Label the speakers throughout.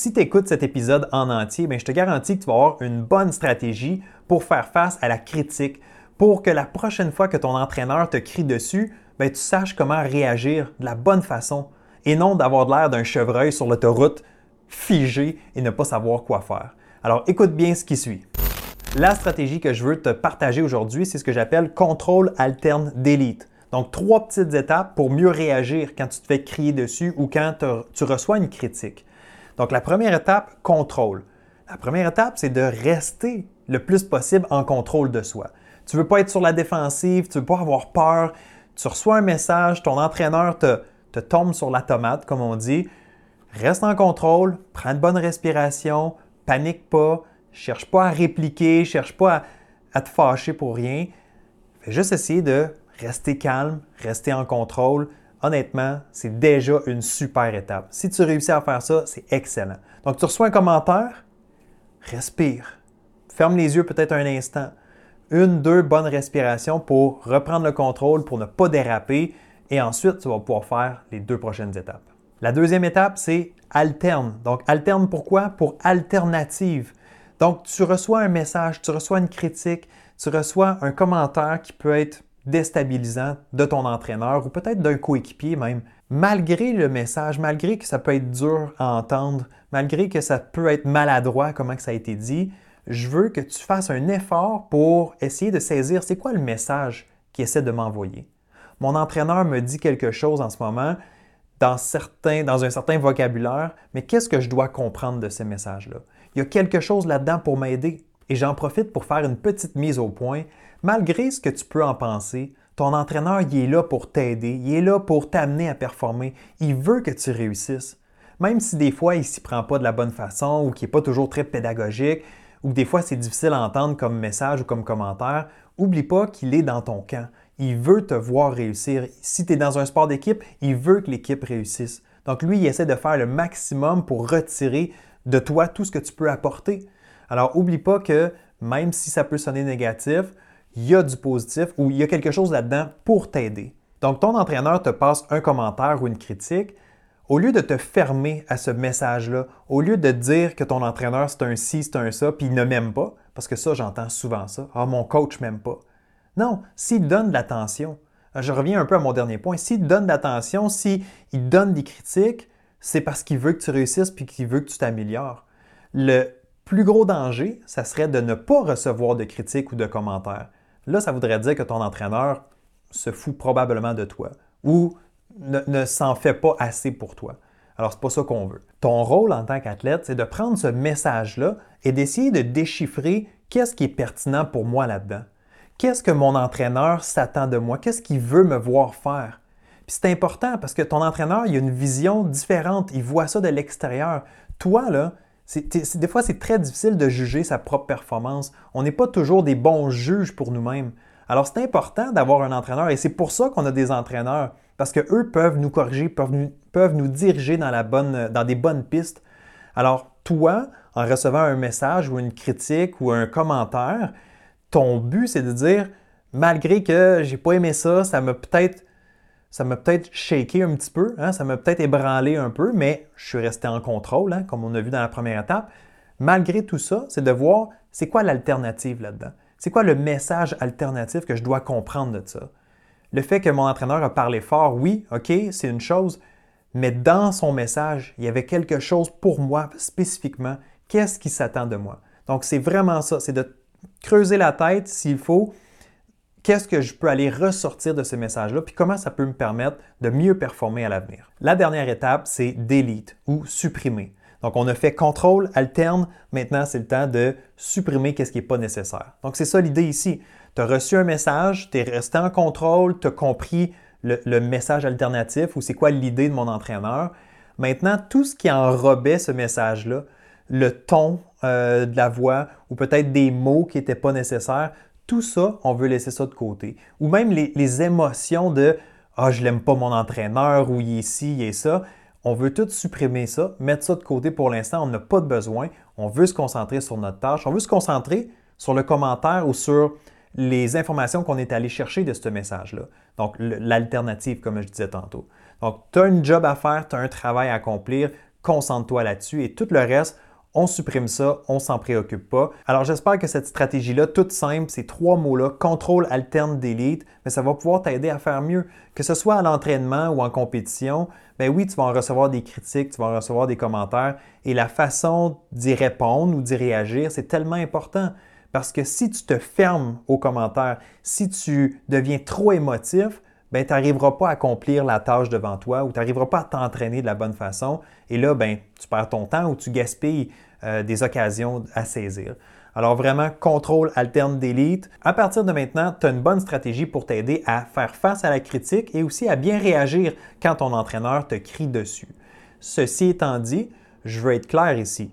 Speaker 1: Si tu écoutes cet épisode en entier, ben, je te garantis que tu vas avoir une bonne stratégie pour faire face à la critique, pour que la prochaine fois que ton entraîneur te crie dessus, ben, tu saches comment réagir de la bonne façon et non d'avoir l'air d'un chevreuil sur l'autoroute figé et ne pas savoir quoi faire. Alors écoute bien ce qui suit. La stratégie que je veux te partager aujourd'hui, c'est ce que j'appelle contrôle alterne delete. Donc trois petites étapes pour mieux réagir quand tu te fais crier dessus ou quand tu reçois une critique. Donc la première étape, contrôle. La première étape, c'est de rester le plus possible en contrôle de soi. Tu ne veux pas être sur la défensive, tu ne veux pas avoir peur. Tu reçois un message, ton entraîneur te, tombe sur la tomate, comme on dit. Reste en contrôle, prends une bonne respiration, panique pas, cherche pas à répliquer, cherche pas à, te fâcher pour rien. Fais juste essayer de rester calme, rester en contrôle. Honnêtement, c'est déjà une super étape. Si tu réussis à faire ça, c'est excellent. Donc, tu reçois un commentaire, respire. Ferme les yeux peut-être un instant. Une, deux bonnes respirations pour reprendre le contrôle, pour ne pas déraper. Et ensuite, tu vas pouvoir faire les deux prochaines étapes. La deuxième étape, c'est alterne. Donc, alterne pourquoi? Pour alternative. Donc, tu reçois un message, tu reçois une critique, tu reçois un commentaire qui peut être déstabilisant de ton entraîneur ou peut-être d'un coéquipier même. Malgré le message, malgré que ça peut être dur à entendre, malgré que ça peut être maladroit, comment ça a été dit, je veux que tu fasses un effort pour essayer de saisir c'est quoi le message qu'il essaie de m'envoyer. Mon entraîneur me dit quelque chose en ce moment, dans, dans un certain vocabulaire, mais qu'est-ce que je dois comprendre de ce message-là? Il y a quelque chose là-dedans pour m'aider et j'en profite pour faire une petite mise au point. Malgré ce que tu peux en penser, ton entraîneur, il est là pour t'aider, il est là pour t'amener à performer, il veut que tu réussisses. Même si des fois, il ne s'y prend pas de la bonne façon ou qu'il n'est pas toujours très pédagogique, ou que des fois, c'est difficile à entendre comme message ou comme commentaire, oublie pas qu'il est dans ton camp il veut te voir réussir. Si tu es dans un sport d'équipe, il veut que l'équipe réussisse. Donc lui, il essaie de faire le maximum pour retirer de toi tout ce que tu peux apporter. Alors, oublie pas que même si ça peut sonner négatif, il y a du positif ou il y a quelque chose là-dedans pour t'aider. Donc, ton entraîneur te passe un commentaire ou une critique. Au lieu de te fermer à ce message-là, au lieu de dire que ton entraîneur c'est un ci, c'est un ça, puis il ne m'aime pas, parce que ça, j'entends souvent ça. Ah, mon coach m'aime pas. Non, s'il donne de l'attention, je reviens un peu à mon dernier point, s'il donne de l'attention, s'il donne des critiques, c'est parce qu'il veut que tu réussisses puis qu'il veut que tu t'améliores. Le plus gros danger, ça serait de ne pas recevoir de critiques ou de commentaires. Là, ça voudrait dire que ton entraîneur se fout probablement de toi ou ne, s'en fait pas assez pour toi. Alors, c'est pas ça qu'on veut. Ton rôle en tant qu'athlète, c'est de prendre ce message-là et d'essayer de déchiffrer qu'est-ce qui est pertinent pour moi là-dedans qu'est-ce que mon entraîneur s'attend de moi, qu'est-ce qu'il veut me voir faire? Puis c'est important parce que ton entraîneur, il a une vision différente, il voit ça de l'extérieur. Toi, là, des fois, c'est très difficile de juger sa propre performance. On n'est pas toujours des bons juges pour nous-mêmes. Alors, c'est important d'avoir un entraîneur et c'est pour ça qu'on a des entraîneurs parce qu'eux peuvent nous corriger, peuvent nous, peuvent nous diriger dans, la bonne, dans des bonnes pistes. Alors, toi, en recevant un message ou une critique ou un commentaire, ton but, c'est de dire, malgré que j'ai pas aimé ça, ça m'a peut-être ça m'a peut-être shaké un petit peu, hein, ça m'a peut-être ébranlé un peu, mais je suis resté en contrôle, hein, comme on a vu dans la première étape. Malgré tout ça, c'est de voir c'est quoi l'alternative là-dedans. C'est quoi le message alternatif que je dois comprendre de ça? Le fait que mon entraîneur a parlé fort, oui, OK, c'est une chose, mais dans son message, il y avait quelque chose pour moi spécifiquement. Qu'est-ce qui s'attend de moi? Donc, c'est vraiment ça, c'est de creuser la tête s'il faut. Qu'est-ce que je peux aller ressortir de ce message-là, puis comment ça peut me permettre de mieux performer à l'avenir. La dernière étape, c'est delete ou supprimer. Donc, on a fait contrôle, alterne. Maintenant, c'est le temps de supprimer ce qui n'est pas nécessaire. Donc, c'est ça l'idée ici. Tu as reçu un message, tu es resté en contrôle, tu as compris le, message alternatif ou c'est quoi l'idée de mon entraîneur. Maintenant, tout ce qui enrobait ce message-là, le ton euh, de la voix ou peut-être des mots qui n'étaient pas nécessaires. Tout ça, on veut laisser ça de côté. Ou même les, émotions de Ah, je l'aime pas mon entraîneur ou il est ici, il est ça. On veut tout supprimer ça, mettre ça de côté pour l'instant. On n'a pas de besoin. On veut se concentrer sur notre tâche. On veut se concentrer sur le commentaire ou sur les informations qu'on est allé chercher de ce message-là. Donc, l'alternative, comme je disais tantôt. Donc, tu as un job à faire, tu as un travail à accomplir concentre-toi là-dessus et tout le reste, on supprime ça, on s'en préoccupe pas. Alors j'espère que cette stratégie-là, toute simple, ces trois mots-là, contrôle, alterne, delete, mais ça va pouvoir t'aider à faire mieux. Que ce soit à l'entraînement ou en compétition, ben oui, tu vas en recevoir des critiques, tu vas en recevoir des commentaires, et la façon d'y répondre ou d'y réagir, c'est tellement important. Parce que si tu te fermes aux commentaires, si tu deviens trop émotif, ben, tu n'arriveras pas à accomplir la tâche devant toi ou tu n'arriveras pas à t'entraîner de la bonne façon. Et là, ben, tu perds ton temps ou tu gaspilles euh, des occasions à saisir. Alors vraiment, contrôle, alterne, delete. À partir de maintenant, tu as une bonne stratégie pour t'aider à faire face à la critique et aussi à bien réagir quand ton entraîneur te crie dessus. Ceci étant dit, je veux être clair ici.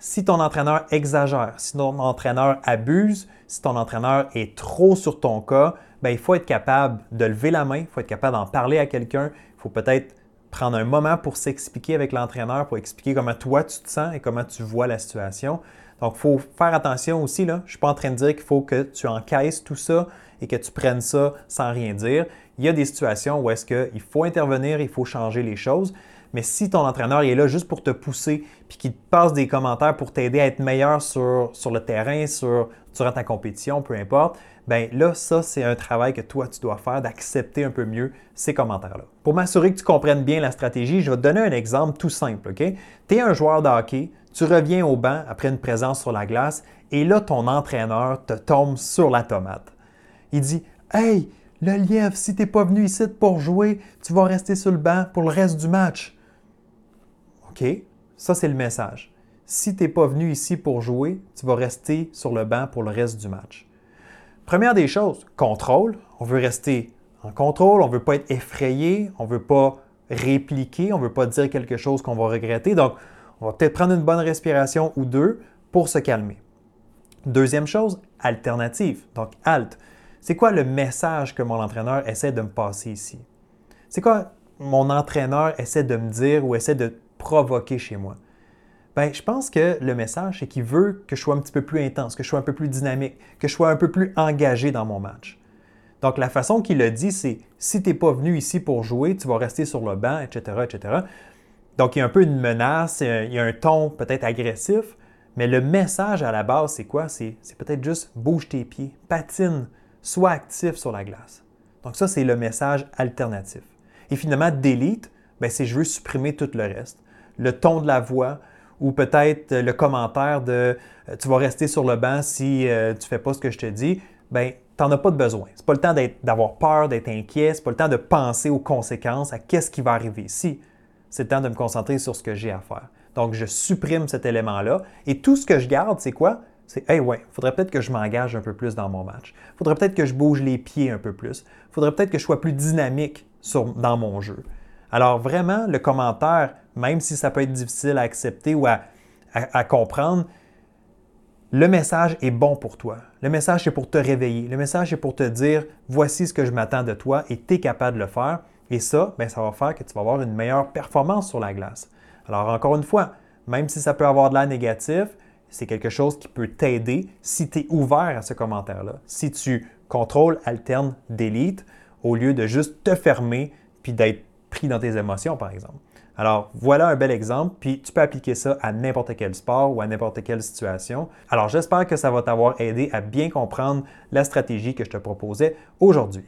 Speaker 1: Si ton entraîneur exagère, si ton entraîneur abuse, si ton entraîneur est trop sur ton cas, ben, il faut être capable de lever la main, il faut être capable d'en parler à quelqu'un, il faut peut-être prendre un moment pour s'expliquer avec l'entraîneur, pour expliquer comment toi tu te sens et comment tu vois la situation. Donc, il faut faire attention aussi. Là. Je ne suis pas en train de dire qu'il faut que tu encaisses tout ça et que tu prennes ça sans rien dire. Il y a des situations où est-ce qu'il faut intervenir, il faut changer les choses. Mais si ton entraîneur est là juste pour te pousser, puis qu'il te passe des commentaires pour t'aider à être meilleur sur, sur le terrain, sur, durant ta compétition, peu importe, ben là, ça, c'est un travail que toi, tu dois faire d'accepter un peu mieux ces commentaires-là. Pour m'assurer que tu comprennes bien la stratégie, je vais te donner un exemple tout simple, OK? Tu es un joueur de hockey, tu reviens au banc après une présence sur la glace, et là, ton entraîneur te tombe sur la tomate. Il dit Hey, le lièvre, si tu n'es pas venu ici pour jouer, tu vas rester sur le banc pour le reste du match. OK, ça c'est le message. Si tu n'es pas venu ici pour jouer, tu vas rester sur le banc pour le reste du match. Première des choses, contrôle. On veut rester en contrôle, on ne veut pas être effrayé, on ne veut pas répliquer, on ne veut pas dire quelque chose qu'on va regretter. Donc, on va peut-être prendre une bonne respiration ou deux pour se calmer. Deuxième chose, alternative. Donc, halt. C'est quoi le message que mon entraîneur essaie de me passer ici? C'est quoi mon entraîneur essaie de me dire ou essaie de provoquer chez moi? Bien, je pense que le message, c'est qu'il veut que je sois un petit peu plus intense, que je sois un peu plus dynamique, que je sois un peu plus engagé dans mon match. Donc, la façon qu'il le dit, c'est si tu n'es pas venu ici pour jouer, tu vas rester sur le banc, etc., etc. Donc, il y a un peu une menace, il y a un ton peut-être agressif, mais le message à la base, c'est quoi? C'est peut-être juste bouge tes pieds, patine, sois actif sur la glace. Donc, ça, c'est le message alternatif. Et finalement, delete, ben, c'est je veux supprimer tout le reste. Le ton de la voix, ou peut-être le commentaire de euh, tu vas rester sur le banc si euh, tu fais pas ce que je te dis, ben tu n'en as pas de besoin. Ce n'est pas le temps d'avoir peur, d'être inquiet, ce n'est pas le temps de penser aux conséquences, à qu'est-ce qui va arriver ici. C'est le temps de me concentrer sur ce que j'ai à faire. Donc, je supprime cet élément-là et tout ce que je garde, c'est quoi? C'est, hey, ouais, faudrait peut-être que je m'engage un peu plus dans mon match. Faudrait peut-être que je bouge les pieds un peu plus. Faudrait peut-être que je sois plus dynamique dans mon jeu. Alors vraiment, le commentaire, même si ça peut être difficile à accepter ou à, comprendre, le message est bon pour toi. Le message est pour te réveiller. Le message est pour te dire, voici ce que je m'attends de toi et tu es capable de le faire. Et ça, bien, ça va faire que tu vas avoir une meilleure performance sur la glace. Alors encore une fois, même si ça peut avoir de l'air négatif, c'est quelque chose qui peut t'aider si tu es ouvert à ce commentaire-là. Si tu contrôles, alternes, delete, au lieu de juste te fermer puis d'être pris dans tes émotions, par exemple. Alors, voilà un bel exemple, puis tu peux appliquer ça à n'importe quel sport ou à n'importe quelle situation. Alors, j'espère que ça va t'avoir aidé à bien comprendre la stratégie que je te proposais aujourd'hui.